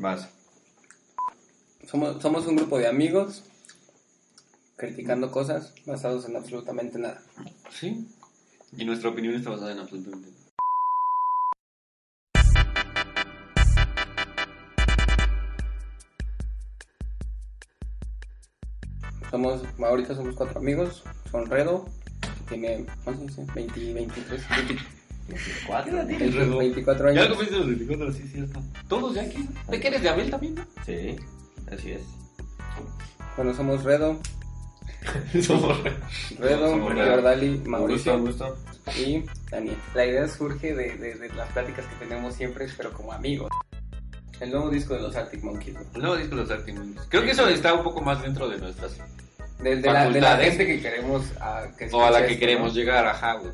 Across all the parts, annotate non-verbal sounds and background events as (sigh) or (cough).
Vas. Somos, somos un grupo de amigos criticando cosas basados en absolutamente nada. Sí. Y nuestra opinión está basada en absolutamente. Somos, ahorita somos cuatro amigos. Son Redo, que tiene, ¿cuántos años tiene? 20, 23, 20, 24. entre 24 Ya años. cumpliste los 24, sí, cierto. Todos ya aquí. ¿De qué eres de Abel también? no? Sí, así es. Bueno, somos Redo, (laughs) Somos. Redo. Jordali, Mauricio gusto. y Daniel. La idea surge de, de, de las pláticas que tenemos siempre, pero como amigos. El nuevo disco de los Arctic Monkeys. El nuevo disco de los Arctic Monkeys. Creo que eso está un poco más dentro de nuestras. De, de la, de la Facultades. gente que queremos ah, que O a la que esto, queremos ¿no? llegar, ajá, güey.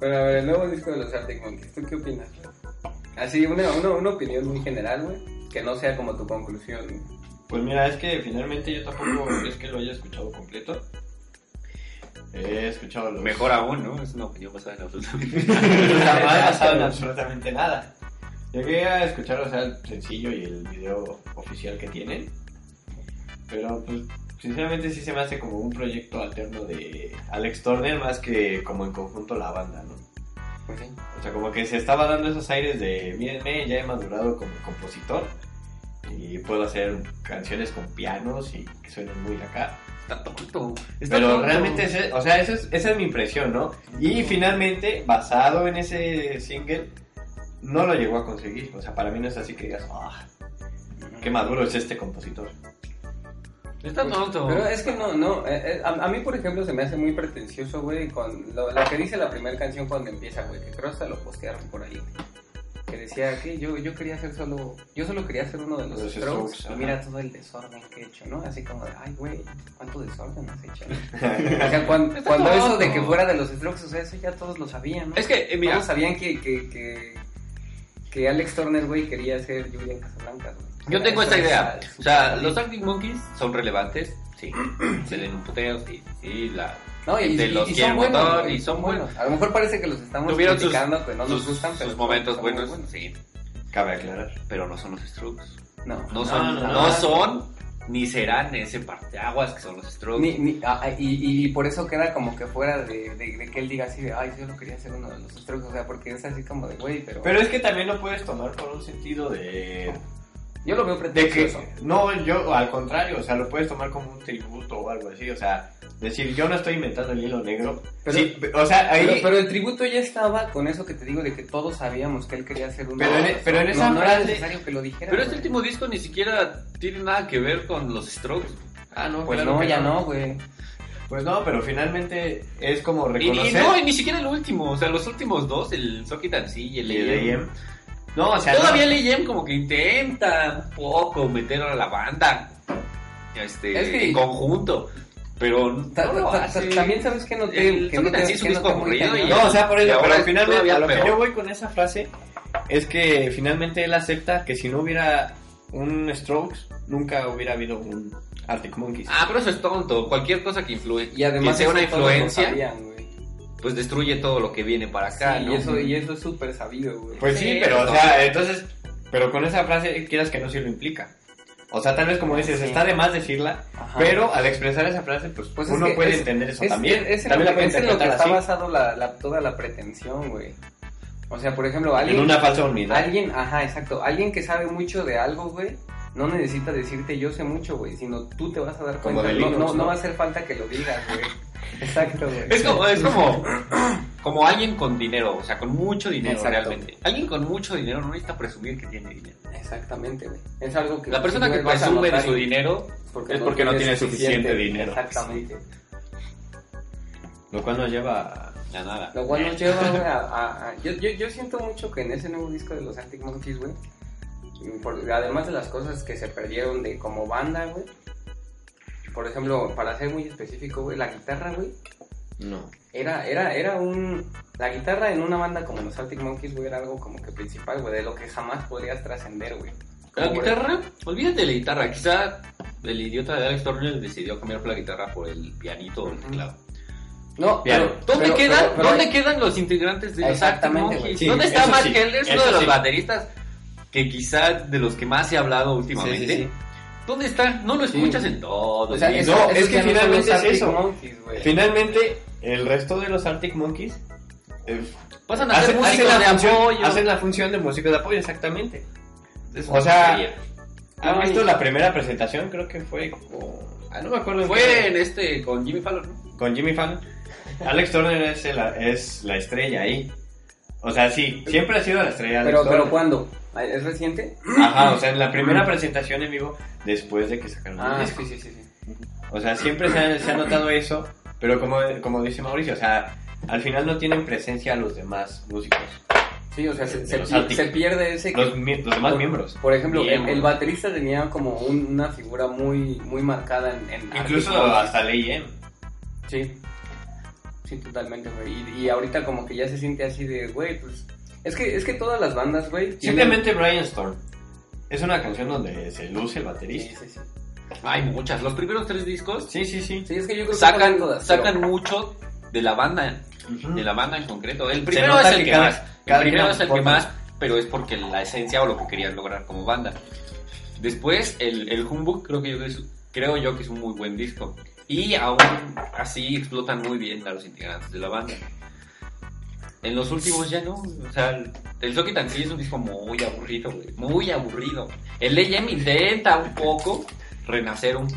Pero a ver, el nuevo disco de los Arctic Monkeys, ¿tú qué opinas? Así, una, una, una opinión muy general, güey, que no sea como tu conclusión. güey. Pues mira, es que finalmente yo tampoco (clears throat) es que lo haya escuchado completo. He escuchado los... Mejor aún, ¿no? Es una opinión basada en absolutamente. (laughs) Jamás basado en absolutamente nada. Llegué a escuchar, o sea, el sencillo y el video oficial que tienen. Pero, pues, sinceramente sí se me hace como un proyecto alterno de Alex Turner más que como en conjunto la banda, ¿no? Pues sí. O sea, como que se estaba dando esos aires de, mírenme, ya he madurado como compositor y puedo hacer canciones con pianos y que suenen muy acá. Está tonto. Está Pero tonto. realmente, ese- o sea, esa es, esa es mi impresión, ¿no? Y finalmente, basado en ese single, no lo llegó a conseguir. O sea, para mí no es así que digas, ah, qué maduro es este compositor. Está tonto. Pero es que no, no, eh, eh, a, a mí por ejemplo se me hace muy pretencioso, güey, con lo, lo que dice la primera canción cuando empieza, güey, que creo hasta lo postearon por ahí. Que decía que yo, yo quería ser solo, yo solo quería ser uno de los Los Strokes, Strokes, y mira todo el desorden que he hecho, ¿no? Así como de, ay, güey, ¿cuánto desorden has hecho? (laughs) o sea, cuan- Está cuando, eso de que fuera de los Strokes, o sea, eso ya todos lo sabían, ¿no? Es que, eh, mira, Todos sabían que, que, que, que Alex Turner, güey, quería ser Julian Casablancas, güey. Yo tengo esta es idea. O sea, los Arctic Monkeys son relevantes. Sí. (clears throat) Se leen un puteo, sí. Sí, la. No, y, de y- los y que son buenos, motor, y son buenos. A lo mejor parece que los estamos Tuvieron sus, criticando, que no nos sus- gustan, pero sus momentos buenos, sí. Cabe aclarar. Pero no son los Strokes. No, No son, no, no, no. son, ni serán ese parteaguas que son los Strokes. Ni, ni- ah, ah, y, y por eso queda como que fuera de, de- de que él diga así de, ay, yo no quería ser uno de los Strokes, o sea, porque es así como de, güey, pero, Pero es que también lo puedes tomar por un sentido de... yo lo veo De que, pretencioso. no, yo al contrario, o sea, lo puedes tomar como un tributo o algo así, o sea, decir, yo no estoy inventando el hilo negro. Pero- sí, o sea, ahí... Pero, pero el tributo ya estaba con eso que te digo de que todos sabíamos que él quería ser uno Pero los pero en esa no, no era frase- necesario que lo dijera. Pero este güey. último disco ni siquiera tiene nada que ver con los Strokes. Ah, no, Pues claro no, que ya no, güey. Pues no, pero finalmente es como Y, y reconocer... no, y ni siquiera el último. O sea, los últimos dos, el Socket and Sea y el Y el AM. No, o sea, Todavía no. el AM como que intenta un poco meter a la banda este, Es que- en conjunto. Pero no lo hace. También sabes que no te... El que no te- que no te No, o sea, por eso, pero finalmente todavía a lo que peor. yo voy con esa frase es que finalmente él acepta que si no hubiera un Strokes, nunca hubiera habido un Arctic Monkeys. Ah, pero eso es tonto. Cualquier cosa que influye, Y además que sea una influencia, sabían, güey. Pues destruye todo lo que viene para acá, Sí, ¿no? y eso, y eso es súper sabido, güey. Pues sí, Sí, pero o sea, entonces, pero con esa frase quieras que no sí lo implica. O sea, tal vez como dices, Sí. está de más decirla, Ajá. pero al expresar esa frase, pues, Pues es uno que puede es- entender eso es, también. Es, es en también lo, la puede es en lo que está así, basado la, la- toda la pretensión, güey. O sea, por ejemplo, en alguien... una falsa unidad. Alguien, ajá, exacto. Alguien que sabe mucho de algo, güey, no necesita decirte yo sé mucho, güey, sino tú te vas a dar Como cuenta. Linux, no, no ¿no? va a hacer falta que lo digas, güey. Exacto, güey. Es como, es como, (clears throat) como alguien con dinero, o sea, con mucho dinero Exacto. realmente. Alguien con mucho dinero no necesita presumir que tiene dinero. Exactamente, güey. Es algo que... La persona que presume de su dinero, Es porque no tiene suficiente dinero. Exactamente. Lo cual nos lleva a... ya nada. Lo cual nos lleva, güey, a... a- a- yo, yo, yo siento mucho que en ese nuevo disco de los Arctic Monkeys, güey, por- además de las cosas que se perdieron de como banda, güey, por ejemplo, para ser muy específico, güey, la guitarra, güey, No. era, era, era un... La guitarra en una banda como los Arctic Monkeys, güey, era algo como que principal, güey, de lo que jamás podrías trascender, güey. La guitarra, olvídate de la guitarra. Quizá el idiota de Alex Turner decidió cambiar por la guitarra por el pianito o el teclado. No, pero... ¿Dónde, pero- quedan, pero- pero- ¿Dónde quedan los integrantes de los Arctic Exactamente, Monkeys? Sí, ¿Dónde está Matt sí, Kellers, uno de los sí. bateristas? que quizá de los que más ha hablado últimamente. ¿Dónde está? No lo Sí. escuchas en todo. O sea, sí. eso- No, eso es que no finalmente los es eso. Monkeys. Finalmente, el resto de los Arctic Monkeys eh, Pasan a ser hacen, hacen músicos la de función, apoyo. hacen la función de músicos de apoyo, exactamente. Es o sea. ¿Han visto la primera presentación? Creo que fue con... Ah, no me acuerdo. fue en este con Jimmy Fallon. ¿no? con Jimmy Fallon. Alex Turner es, el- es la estrella ahí. O sea, sí, siempre ha sido la estrella Pero, pero Turner. ¿cuándo? ¿Es reciente? Ajá, o sea, en la primera presentación en vivo, después de que sacaron el Ah, disco. sí, sí, sí. sí. O sea, siempre se ha, se ha notado eso, pero como, como dice Mauricio, o sea, al final no tienen presencia los demás músicos, Sí, o sea, se, De se los pi- Arctic. se pierde ese... los, los demás miembros. Por ejemplo, el, el baterista tenía como un- una figura muy muy marcada en... en Incluso hasta Ley M. Sí, sí, totalmente, güey. Y, y ahorita como que ya se siente así de, güey, pues... Es que, es que todas las bandas, güey... tienen- Simplemente Brian Storm. Es una canción donde se luce el Sí, baterista. sí, sí. Hay muchas. Los primeros tres discos Sí, sí, sí. Sí, es que yo creo que sacan, todas, sacan pero- mucho de la banda, de la banda en concreto. El primero es el que que, cada- más. cada el primero es el que más, pero es porque la esencia o lo que querían lograr como banda. Después, el, el Humbug creo que yo creo yo que es un muy buen disco. Y aún así explotan muy bien a los integrantes de la banda. En los últimos ya no, o sea, el, and sí es un disco muy aburrido, güey, muy aburrido. El AM intenta un poco renacer un,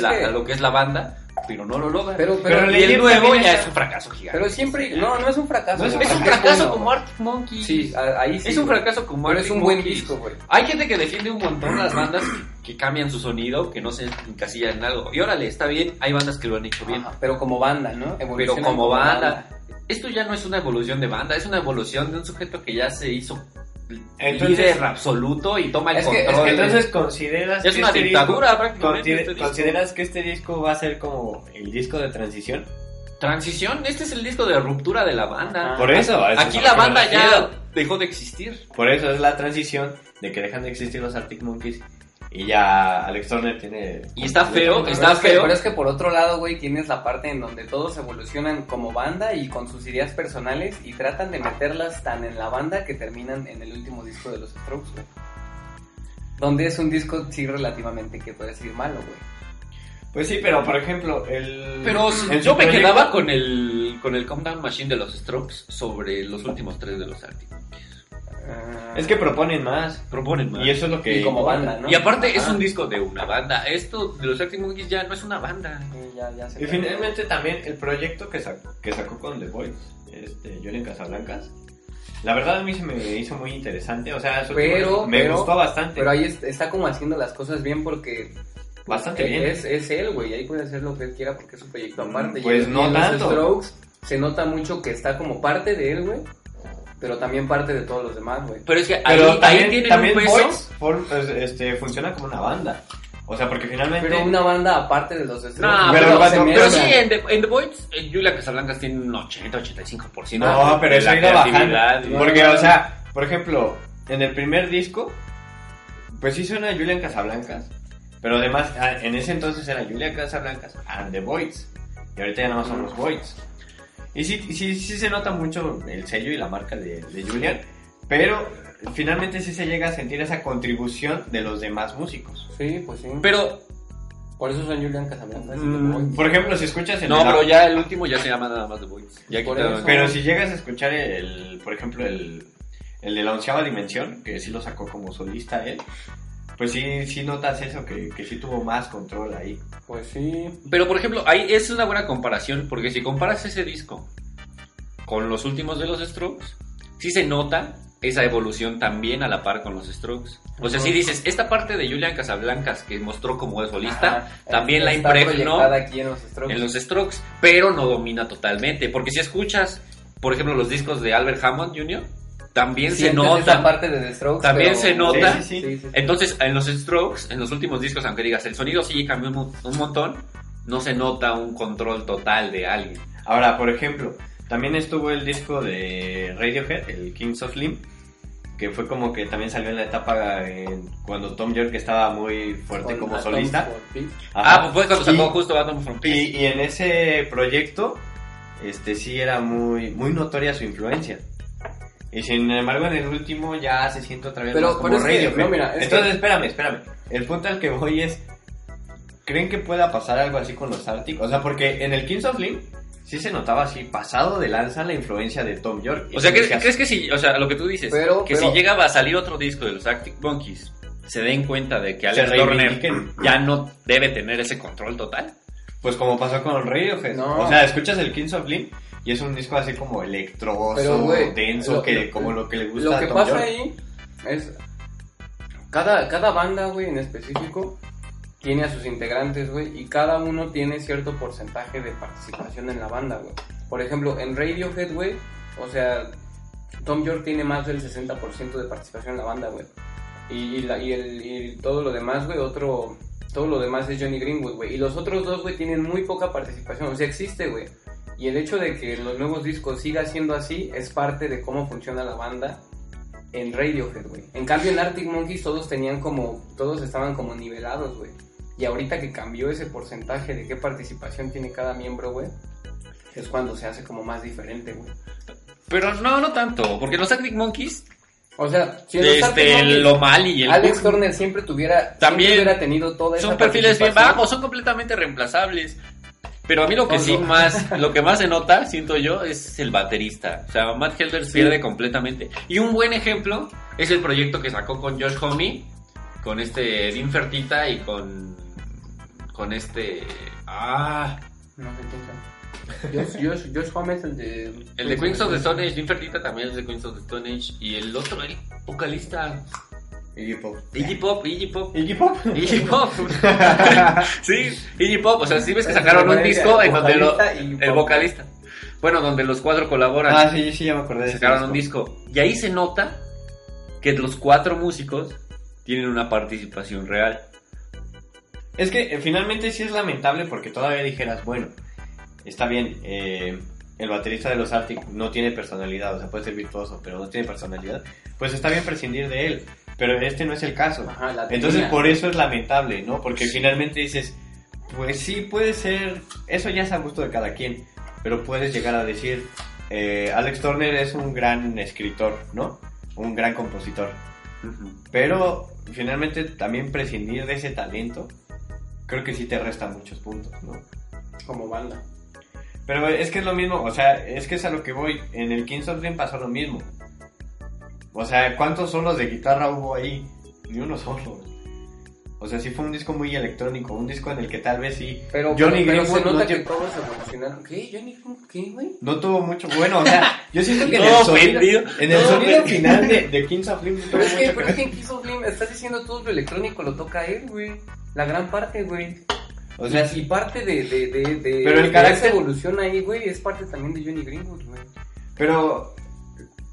la- que- lo que es la banda, pero no lo logra. Pero, Pero pero, y el nuevo ya es un fracaso gigante. pero siempre... No, no es un fracaso. No es un es fracaso como. Arctic Monkeys. Sí, ahí sí. es un fracaso como Pero es Arctic un buen Monkeys. disco, güey. Hay gente que defiende un montón las bandas que cambian su sonido, que no se encasillan en algo. Y órale, está bien, hay bandas que lo han hecho bien. Ajá, pero como banda, ¿no? Pero como banda, esto ya no es una evolución de banda, es una evolución de un sujeto que ya se hizo Entonces- líder absoluto y toma el Es que- es que control. Entonces consideras Es que una este dictadura, disco- prácticamente, consider- este disco. ¿Consideras que este disco va a ser como el disco de transición? Transición, este es el disco de ruptura de la banda. Ah. Por eso. Aquí es la banda ya dejó de existir. Por eso es la transición de que dejan de existir los Arctic Monkeys y ya Alex Turner tiene... Y está feo, Pero está es que- feo. pero es que por otro lado, güey, tienes la parte en donde todos evolucionan como banda y con sus ideas personales y tratan de meterlas tan en la banda que terminan en el último disco de los Strokes, güey. Donde es un disco, sí, relativamente, que puede decir malo, güey. Pues sí, pero por ejemplo, el... Pero en yo me proyecto- quedaba con el con el Countdown Machine de los Strokes sobre los últimos tres de los Arctic. Ah, Es que proponen más. Proponen más. Y eso es lo que... Y como banda, ¿no? Y aparte es un disco de una banda. Esto de los Arctic Monkeys ya no es una banda. Sí, ya, ya se Y finalmente también el proyecto que, sacó que sacó con The Voice, este, Julian Casablancas, la verdad a mí se me hizo muy interesante, o sea, su Pero- me pero- gustó bastante, Pero ahí es- está como haciendo las cosas bien porque... bastante eh, bien. Es, es él, güey, ahí puede hacer lo que él quiera porque es su proyecto aparte. Pues no tanto. Strokes se nota mucho que está como parte de él, güey, pero también parte de todos los demás, güey. Pero es que ahí, Pero ahí también, tienen también un peso. For- pues, este, funciona como una banda, o sea, porque finalmente... Pero una banda aparte de los Strokes. No, Pero pero, pero sí, en The, en The Voids, Julia Casablancas tiene un 80-85%. No, pero de eso ha ido bajando. Porque, o sea, por ejemplo, en el primer disco, pues sí suena Julian Casablancas, pero además ah, en ese entonces era Julian Casablancas and the Voids, y ahorita ya nada más son los Voids. Y sí, sí, sí se nota mucho el sello y la marca de, de Julian, pero finalmente sí se llega a sentir esa contribución de los demás músicos. Sí, pues sí. Pero, Por eso son Julian Casablancas. y Mm, The Voice. Por ejemplo, si escuchas el no, pero ya el último ya se llama nada más The Voids. Pero si llegas a escuchar el, por ejemplo, el, el de la onceava dimensión, que sí lo sacó como solista él, pues sí, sí notas eso, que, que sí tuvo más control ahí. Pues sí. Pero por ejemplo, ahí es una buena comparación, porque si comparas ese disco con los últimos de los Strokes, sí se nota esa evolución también a la par con los Strokes. O sea, si dices, esta parte de Julian Casablancas que mostró como solista, Ajá. también la Está impregnó aquí en los Strokes. en los Strokes, pero no domina totalmente, porque si escuchas, por ejemplo, los discos de Albert Hammond Jr., también se nota. parte de The Strokes. También pero- se nota. Sí, sí, sí. Entonces, en los Strokes, en los últimos discos, aunque digas, el sonido sí cambió un, mo- un montón, no se nota un control total de alguien. Ahora, por ejemplo, también estuvo el disco de Radiohead, el Kings of Slim, que fue como que también salió en la etapa en- cuando Tom York estaba muy fuerte Con como solista. Ah, pues fue cuando sacó Y- justo Atom from Peace. Y, y en ese proyecto, este sí era muy, muy notoria su influencia. Y sin embargo, en el último ya se siente otra vez Pero- más como pero es que, Radiohead. no, mira, es Entonces, que- espérame, espérame. El punto al que voy es... ¿Creen que pueda pasar algo así con los Arctic? O sea, porque en el Kings of Leon sí se notaba así, pasado de lanza la influencia de Tom York. O sea, ¿crees, decías, ¿crees que si, o sea, lo que tú dices, Pero- que pero- si llegaba a salir otro disco de los Arctic Monkeys, se den cuenta de que Alex Turner ya no debe tener ese control total? Pues como pasó con Radiohead. No. O sea, escuchas el Kings of Leon y es un disco así como electroso, denso, lo- que lo- como lo que le gusta Lo a que Tom pasa York. ahí es. Cada, cada banda, güey, en específico, tiene a sus integrantes, güey, y cada uno tiene cierto porcentaje de participación en la banda, güey. Por ejemplo, en Radiohead, güey, o sea, Tom York tiene más del 60% de participación en la banda, güey. Y, y la- y el, y todo lo demás, güey, otro. Todo lo demás es Johnny Greenwood, güey. Y los otros dos, güey, tienen muy poca participación. O sea, existe, güey. Y el hecho de que los nuevos discos siga siendo así es parte de cómo funciona la banda en Radiohead, güey. En cambio, en Arctic Monkeys todos tenían como. Todos estaban como nivelados, güey. Y ahorita que cambió ese porcentaje de qué participación tiene cada miembro, güey, es cuando se hace como más diferente, güey. Pero no, no tanto, porque los Arctic Monkeys, O sea, si este, lo mal y el Alex Turner siempre tuviera. También siempre hubiera tenido toda esa son perfiles bien bajos, son completamente reemplazables. Pero a mí lo que No, sí más, (laughs) lo que más se nota, siento yo, es el baterista. O sea, Matt Helder Sí. pierde completamente. Y un buen ejemplo es el proyecto que sacó con Josh Homme, con este Dean Fertita y con con este ah, No sé quién Josh, Josh Homme es el de. el de Queens of the Stone Age, Dean Fertita también es de Queens of the Stone Age y el otro el vocalista Iggy Pop. Iggy Pop, Iggy Pop. Iggy Pop. Iggy Pop. (laughs) sí, Iggy Pop. O sea, sí ves que sacaron un disco en donde lo, el vocalista. Bueno, donde los cuatro colaboran. Ah, sí, sí, ya me acordé sacaron un disco. Y ahí se nota que los cuatro músicos tienen una participación real. Es que eh, finalmente sí es lamentable porque todavía dijeras, bueno, está bien, eh, el baterista de los Arctic no tiene personalidad, o sea, puede ser virtuoso, pero no tiene personalidad, pues está bien prescindir de él, pero este no es el caso. Ajá, Entonces por eso es lamentable, ¿no? Porque finalmente dices, pues sí puede ser, eso ya es a gusto de cada quien, pero puedes llegar a decir, eh, Alex Turner es un gran escritor, ¿no? Un gran compositor. Pero finalmente también prescindir de ese talento, creo que sí te resta muchos puntos, ¿no? Como banda. Pero es que es lo mismo, o sea, es que es a lo que voy. En el Kings of Leon pasó lo mismo. O sea, ¿cuántos solos de guitarra hubo ahí? Ni uno solo. O sea, sí fue un disco muy electrónico, un disco en el que tal vez sí Pero, Johnny pero, pero se Greenwood nota no, que todos evolucionaron. ¿Qué? ¿Johnny Greenwood qué, güey? no tuvo mucho. Bueno, o sea, (laughs) yo siento que en el sonido, en el final de, de Kings of tuvo Pero es que, pero es que en Kiss of estás diciendo todo lo electrónico lo toca él, güey. La gran parte, güey. O sea, y parte de, de, de, de, Pero el de carácter- esa evolución ahí, güey, es parte también de Johnny Greenwood, güey. pero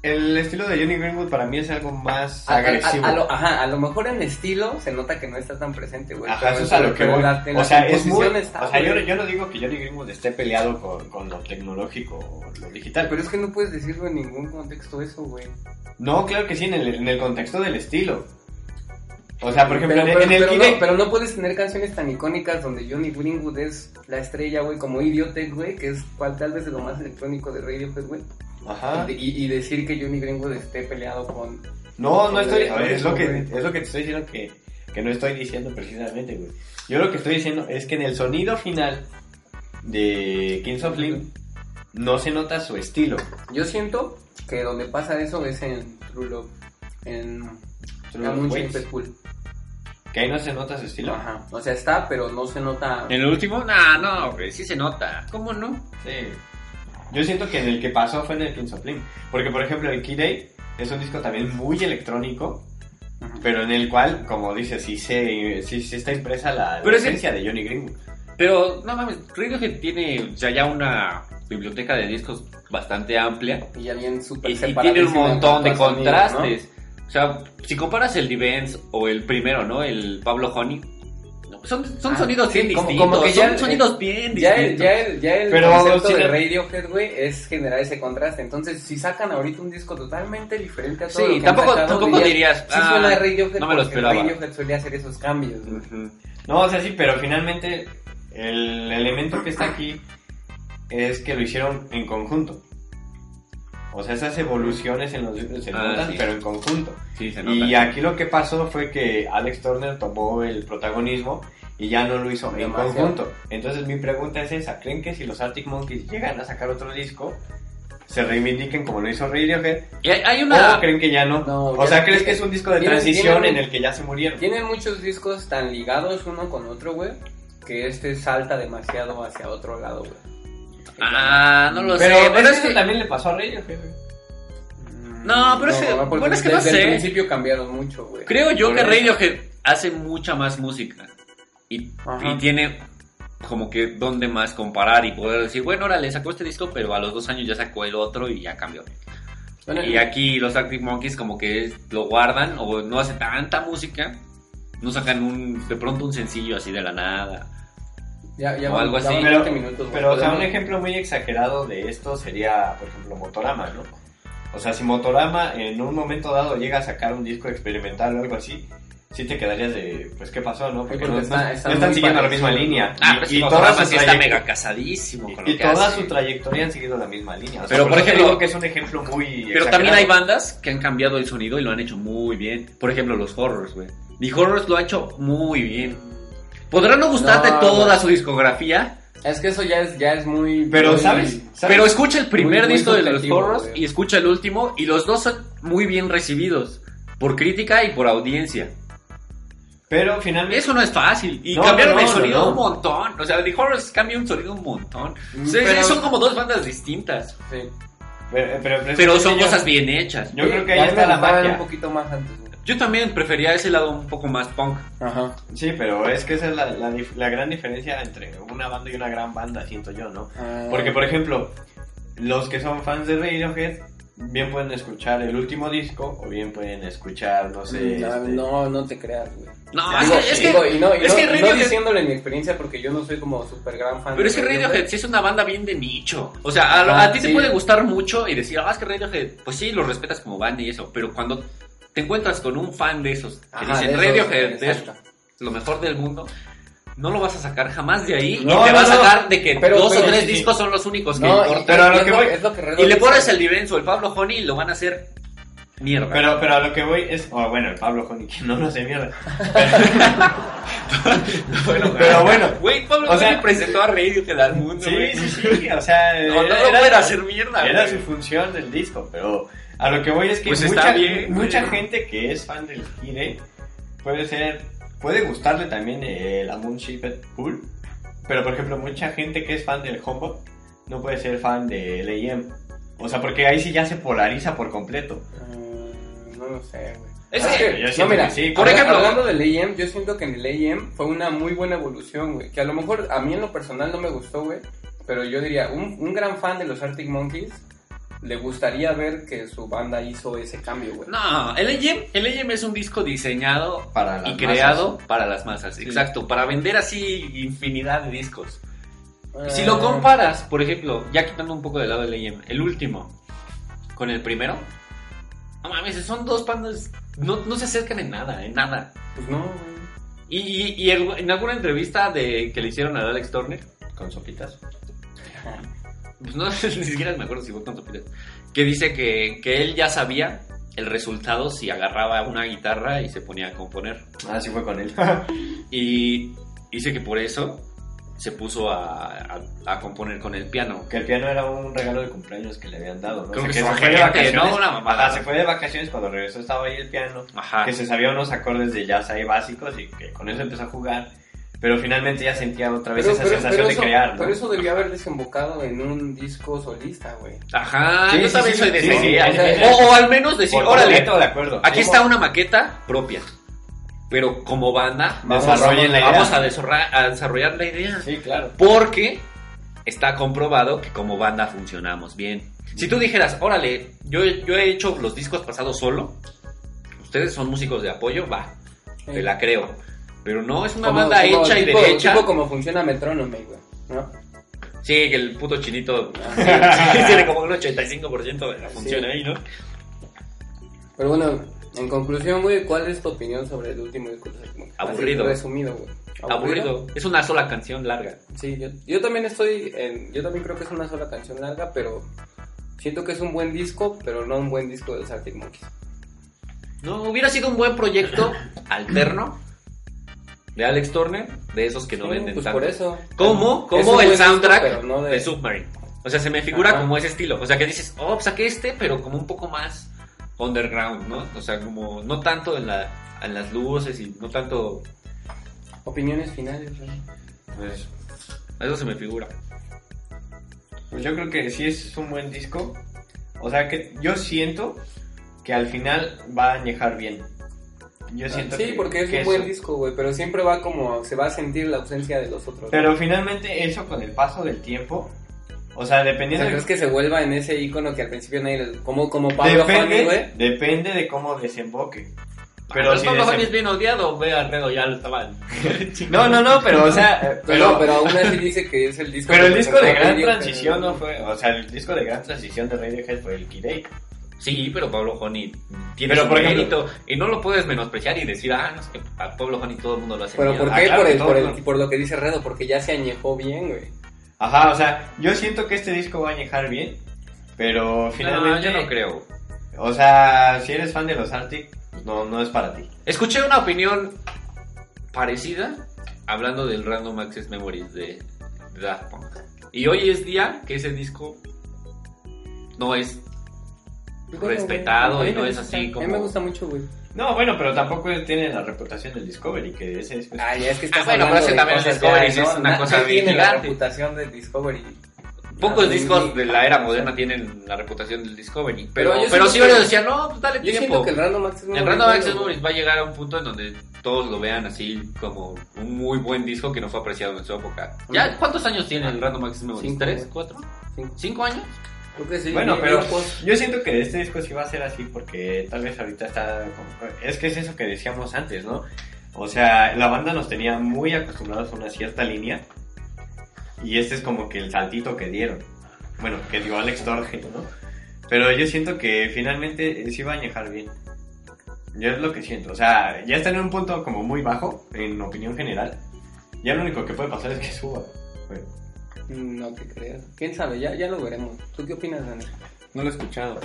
el estilo de Johnny Greenwood para mí es algo más A, agresivo. a- a lo, ajá, a lo mejor en estilo se nota que no está tan presente, güey. Ajá, eso es a lo que voy. la- o sea, es muy. composición está, o sea, yo, yo no digo que Johnny Greenwood esté peleado con, con lo tecnológico o lo digital. Pero es que no puedes decirlo en ningún contexto eso, güey. No, claro que sí, en el, en el contexto del estilo. O sea, por ejemplo, pero, en, pero- en el pero no, pero no puedes tener canciones tan icónicas donde Johnny Greenwood es la estrella, güey, como Idiotech, güey, que es cual tal vez de lo más electrónico de Radiohead, güey. Ajá. Y, y- decir que Johnny Greenwood esté peleado con... No, no estoy. A ver, es, lo que, es lo que te estoy diciendo que, que no estoy diciendo precisamente, güey. Yo lo que estoy diciendo es que en el sonido final de Kings of Leon no se nota su estilo. Yo siento que donde pasa eso es en True Love, en True Love Pool. Que ahí no se nota su estilo. Ajá. O sea, está, pero no se nota... En el último, nah, no, güey, sí se nota. ¿Cómo no? Sí. Yo siento que en el que pasó fue en el Kings of Leon. Porque, por ejemplo, el Key Day es un disco también muy electrónico. Pero en el cual, como dices, sí, se, sí, sí está impresa la, la esencia de Johnny Greenwood. Pero, no mames, Radiohead tiene sea, ya una biblioteca de discos bastante amplia. Y ya bien súper Y, y tiene un montón de contrastes. O sea, si comparas el Divens o el primero, ¿no? El Pablo Honey. Son, son Ah, sonidos sí, bien como- distintos. como que ya son el- sonidos bien ¿no? Ya el, ya el, ya el Pero concepto de Radiohead, güey, es generar ese contraste. Entonces, si sacan ahorita un disco totalmente diferente a todo Sí, lo que tampoco- han sacado, tampoco dirías, Sí ah, suena a Radiohead no me lo esperaba. Radiohead solía hacer esos cambios, güey. Ujú. No, o sea, sí, pero finalmente el elemento que está aquí es que lo hicieron en conjunto. O sea, esas evoluciones en los discos se Ah, notan, sí. pero en conjunto. Sí, se nota. Y aquí lo que pasó fue que Alex Turner tomó el protagonismo y ya no lo hizo en conjunto. Entonces mi pregunta es esa, ¿creen que si los Arctic Monkeys llegan a sacar otro disco, se reivindiquen como lo hizo Radiohead? Y hay, hay ¿O una... creen que ya no? No, o ya- sea, ¿crees que es un disco de tienen- transición tienen- en el que ya se murieron? Tienen muchos discos tan ligados uno con otro, güey, que este salta demasiado hacia otro lado, güey. Ah, no lo Pero, sé. Pero es que... también le pasó a. Mm, No, pero es que- porque bueno, es que no sé. principio cambiaron mucho, güey. Creo yo que. Radiohead hace mucha más música. Y, tiene como que donde más comparar y poder decir, bueno, ahora le sacó este disco, pero a los dos años ya sacó el otro y ya cambió. Bueno, Y aquí los Arctic Monkeys como que lo guardan o no hace tanta música. No sacan un, de pronto un sencillo así de la nada. Ya, ya o van- algo ya así. van Pero, 20 minutos, pero, o sea, un ejemplo muy exagerado de esto sería, por ejemplo, Motorama, ¿no? O sea, si Motorama en un momento dado llega a sacar un disco experimental o algo así, sí te quedarías de, pues, ¿qué pasó, no? Porque, porque no, está- no- está no están siguiendo la misma línea. Ah, y, pero y toda su sí está mega casadísimo con lo y que toda hace. su trayectoria han seguido la misma línea. O sea, Pero, por te ejemplo- digo que es un ejemplo muy Pero también hay exagerado. bandas que han cambiado el sonido y lo han hecho muy bien. Por ejemplo, los Horrors, güey. The Horrors lo ha hecho muy bien. Podrá no gustarte No, toda su discografía, Es que eso ya es, ya es muy... Pero, muy- ¿sabes? ¿Sabes? pero escucha el primer Muy- muy disco de los Horrors y escucha el último y los dos son muy bien recibidos. Por crítica y por audiencia. Pero finalmente... Eso no es fácil. Y No, cambiaron no, el sonido no. un montón. O sea, The Horrors cambia un sonido un montón. Mm, O sea, pero- Son como dos bandas distintas. Sí. Pero, pero, Pero son yo- cosas bien hechas. Yo creo que Ya ahí está la magia. un poquito más antes. Yo también prefería ese lado un poco más punk. Ajá. Sí, pero es que esa es la, la dif- la gran diferencia entre una banda y una gran banda, siento yo, ¿no? Ah, Porque, por ejemplo, los que son fans de Radiohead, bien pueden escuchar el último disco o bien pueden escuchar, no sé... Mm, este- No, no te creas, güey. No, Digo, es que, es que, digo, y no, y es no- que y no Radiohead- diciéndole mi experiencia porque yo no soy como súper gran fan. Pero es que Radiohead sí es una banda bien de nicho. O sea, a, Ajá, a ti te puede gustar mucho y decir, ah, es que Radiohead, pues sí, los respetas como banda y eso. Pero cuando te encuentras con un fan de esos que Ajá, dicen de Radiohead es exacto. lo mejor del mundo, no lo vas a sacar jamás de ahí No, y te no, vas a no. sacar de que Pero- dos pero o tres sí, sí. discos son los únicos que No, importan. pero a lo que voy- es lo que Y le pones el Divenzo, el Pablo Honey y lo van a hacer mierda. Pero, pero a lo que voy es... Oh, bueno, el Pablo Honey, que no lo hace mierda. (laughs) bueno, (laughs) Pero bueno, Güey, Pablo o sea- Honey presentó a Radiohead al mundo, Sí, güey. sí, sí, o sea... No, no era- lo era- hacer mierda, Era güey. su función del disco, pero a lo que voy es que Pues está mucha, bien, mucha güey. gente que es fan del Kire puede ser, puede gustarle también el Amun Shaped Pool, pero por ejemplo mucha gente que es fan del Hombo no puede ser fan del AM. O sea, porque ahí sí ya se polariza por completo. Mm, No lo sé, güey. Es Ah, que- yo no, siento mira, que sí. por ejemplo- hablando del AM, yo siento que en el AM fue una muy buena evolución, güey. Que a lo mejor a mí en lo personal no me gustó, güey. Pero yo diría, un, un gran fan de los Arctic Monkeys le gustaría ver que su banda hizo ese cambio, güey. No, el AM, el AM es un disco diseñado Para las y creado para las masas, exacto, para vender así infinidad de discos. Si lo comparas, por ejemplo, ya quitando un poco de lado el AM, el último con el primero, no mames, son dos bandas, no, no se acercan en nada, en nada. Pues no, güey. Y, y- y el- en alguna entrevista de que le hicieron a Alex Turner, con sopitas. Pues no, (laughs) ni siquiera me acuerdo si fue Sopitas, que dice que, que él ya sabía el resultado si agarraba una guitarra y se ponía a componer. Ah, sí fue con él. (laughs) Y dice que por eso se puso a, a- a componer con el piano. que el piano era un regalo de cumpleaños que le habían dado, ¿no? Creo sea, que se fue fue de vacaciones. ¿no? Una mamada. Ajá, se fue de vacaciones cuando regresó estaba ahí el piano. Ajá. que se sabía unos acordes de jazz ahí básicos y que con eso empezó a jugar. Pero finalmente ya sentía otra vez esa sensación de eso, crear, ¿no? pero eso debió haber desembocado en un disco solista, güey. Ajá, Sí, yo sí, también sí, soy de. O, o al menos decir, Por órale, completo de acuerdo. aquí está una maqueta propia. Pero como banda, Vamos, Desarrollen la idea. vamos a, desarrollar, a desarrollar la idea. Sí, claro. Porque está comprobado que como banda funcionamos bien. Si tú dijeras, órale, yo, yo he hecho los discos pasados solo, ustedes son músicos de apoyo, va, te la creo. Pero no, es una Como- banda como hecha y derecha. Tipo como funciona Metronome, güey. ¿No? Sí, que el puto chinito Ah. (laughs) tiene como un 85% de la función Sí. ahí, ¿no? Pero bueno, en conclusión, güey, ¿cuál es tu opinión sobre el último disco? Aburrido. resumido, güey. Aburrido. Es una sola canción larga. Sí, yo, yo también estoy, en, yo también creo que es una sola canción larga, pero Siento que es un buen disco, pero no un buen disco de los Arctic Monkeys. No, hubiera sido un buen proyecto (clears throat) alterno de Alex Turner, de esos que no Sí, venden pues tanto. por eso. Como, el disco, soundtrack no de... de- Submarine. O sea, se me figura Ajá. como ese estilo. O sea, que dices, oh, pues saqué este, pero como un poco más underground, ¿no? O sea, como no tanto en, la, en las luces y no tanto... Opiniones finales. Pues, Eso se me figura. pues yo creo que sí es un buen disco. O sea que yo siento que al final va a añejar bien. Yo siento Sí, que- porque es que un buen eso- disco, güey, pero siempre va como, se va a sentir la ausencia de los otros. Pero finalmente eso con el paso del tiempo, o sea, O dependiendo sea, de- ¿crees que se vuelva en ese icono que al principio nadie... Como, como Pablo Honey, depende, güey. depende de cómo desemboque. Pero Pero si Pablo desem- Honey es bien odiado, ve a Redo, ya lo estaban. (laughs) No, no, no, pero o sea, (laughs) Pero, pero, pero aún así dice que es el disco... pero el disco de gran transición no fue, o sea, el disco de gran transición de Radiohead fue el Kid Sí, pero Pablo Honey tiene Pero, su por ejemplo- mérito y no lo puedes menospreciar y decir, ah, no, es que a Pablo Honey todo el mundo lo hace. ¿Pero mierda". por Ah, qué? claro, por, el, por, el- por lo que dice Redo, porque ya se añejó bien, güey. Ajá, o sea, yo siento que este disco va a añejar bien, pero No, finalmente, yo no creo. o sea, si eres fan de los Arctic, pues no, no es para ti. Escuché una opinión parecida hablando del Random Access Memories de, de Daft Punk. Y hoy es día que ese disco no es Respetado güey, a y no es así A como- mí me gusta mucho, güey. No, bueno, pero tampoco tiene la reputación del Discovery, que ese es- Ah, ya es que estás Ah, bueno, pero ese también Discovery ya, es una Na- cosa bien tiene la reputación de Discovery. Pocos discos de la era moderna tienen la reputación del Discovery. Pero, Pero pero sí varios decían, no, pues dale Yo tiempo. que el Random Access El Memories, Random Access. Memories va a llegar a un punto en donde todos lo vean así como un muy buen disco que no fue apreciado en su época. ¿Ya cuántos años tiene el Random Access Memories? Cinco, ¿Tres? ¿Cuatro? Cinco. ¿Cinco años? Creo que sí. Bueno, pero post. yo siento que este disco sí va a ser así porque tal vez ahorita está... como- Es que es eso que decíamos antes, ¿no? O sea, la banda nos tenía muy acostumbrados a una cierta línea y este es como que el saltito que dieron. Bueno, que dio Alex Torge, ¿no? Pero yo siento que finalmente sí va a añejar bien. Yo es lo que siento. O sea, ya está en un punto como muy bajo, en opinión general. Ya lo único que puede pasar es que suba. Bueno, No te creas. ¿Quién sabe? Ya, ya lo veremos. ¿Tú qué opinas, Dani? no lo he escuchado.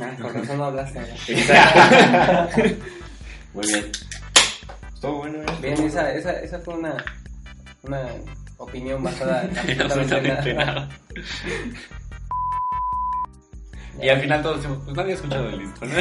Ah, con razón no hablaste. ¿no? (laughs) Muy bien. Estuvo bueno, ¿eh? Bien, esa, esa, esa fue una, una opinión basada en (laughs) absolutamente nada. nada. (laughs) Y al final todos decimos, pues nadie ha escuchado el disco, ¿no?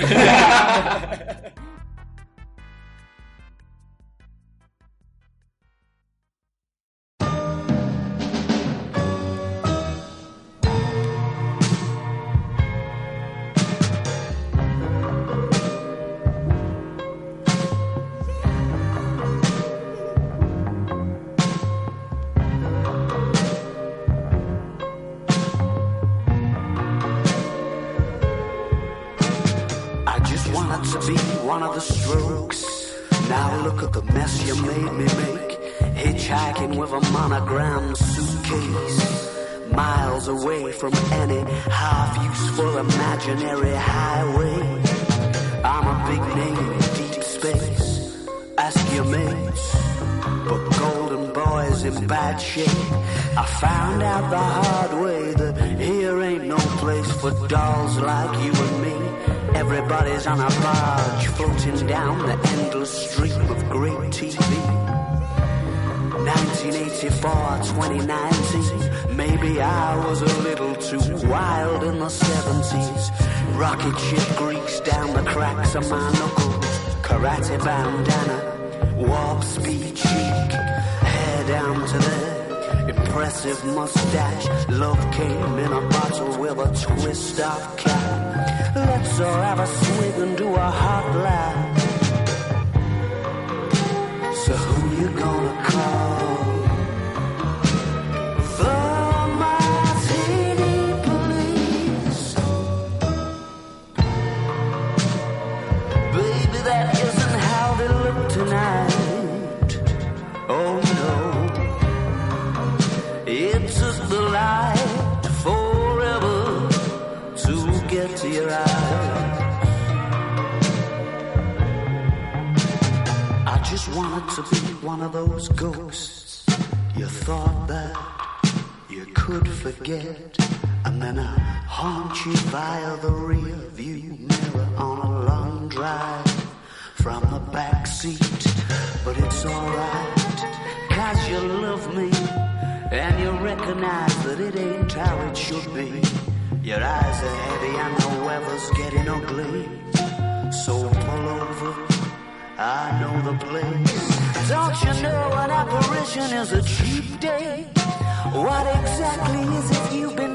Now look at the mess you made me make. Hitchhiking with a monogram suitcase. Miles away from any half useful imaginary highway. I'm a big name in deep space. Ask your mates. But Golden Boy's in bad shape. I found out the hard way that here ain't no place for dolls like you and me. Everybody's on a barge floating down the endless stream of great TV. 1984, 2019. Maybe I was a little too wild in the 70s. Rocket ship down the cracks of my knuckles. Karate bandana, warp speed cheek. Hair down to there, impressive mustache. Love came in a bottle with a twist of cap. Let's all have a swig and do a hot laugh. Just wanted to be one of those ghosts. You thought that you could forget. And then I haunt you via the rear view mirror on a long drive from the back seat. But it's alright, cause you love me. And you recognize that it ain't how it should be. Your eyes are heavy and the weather's getting ugly. So pull over, I know the place. Don't you know an apparition is a cheap date? What exactly is it you've been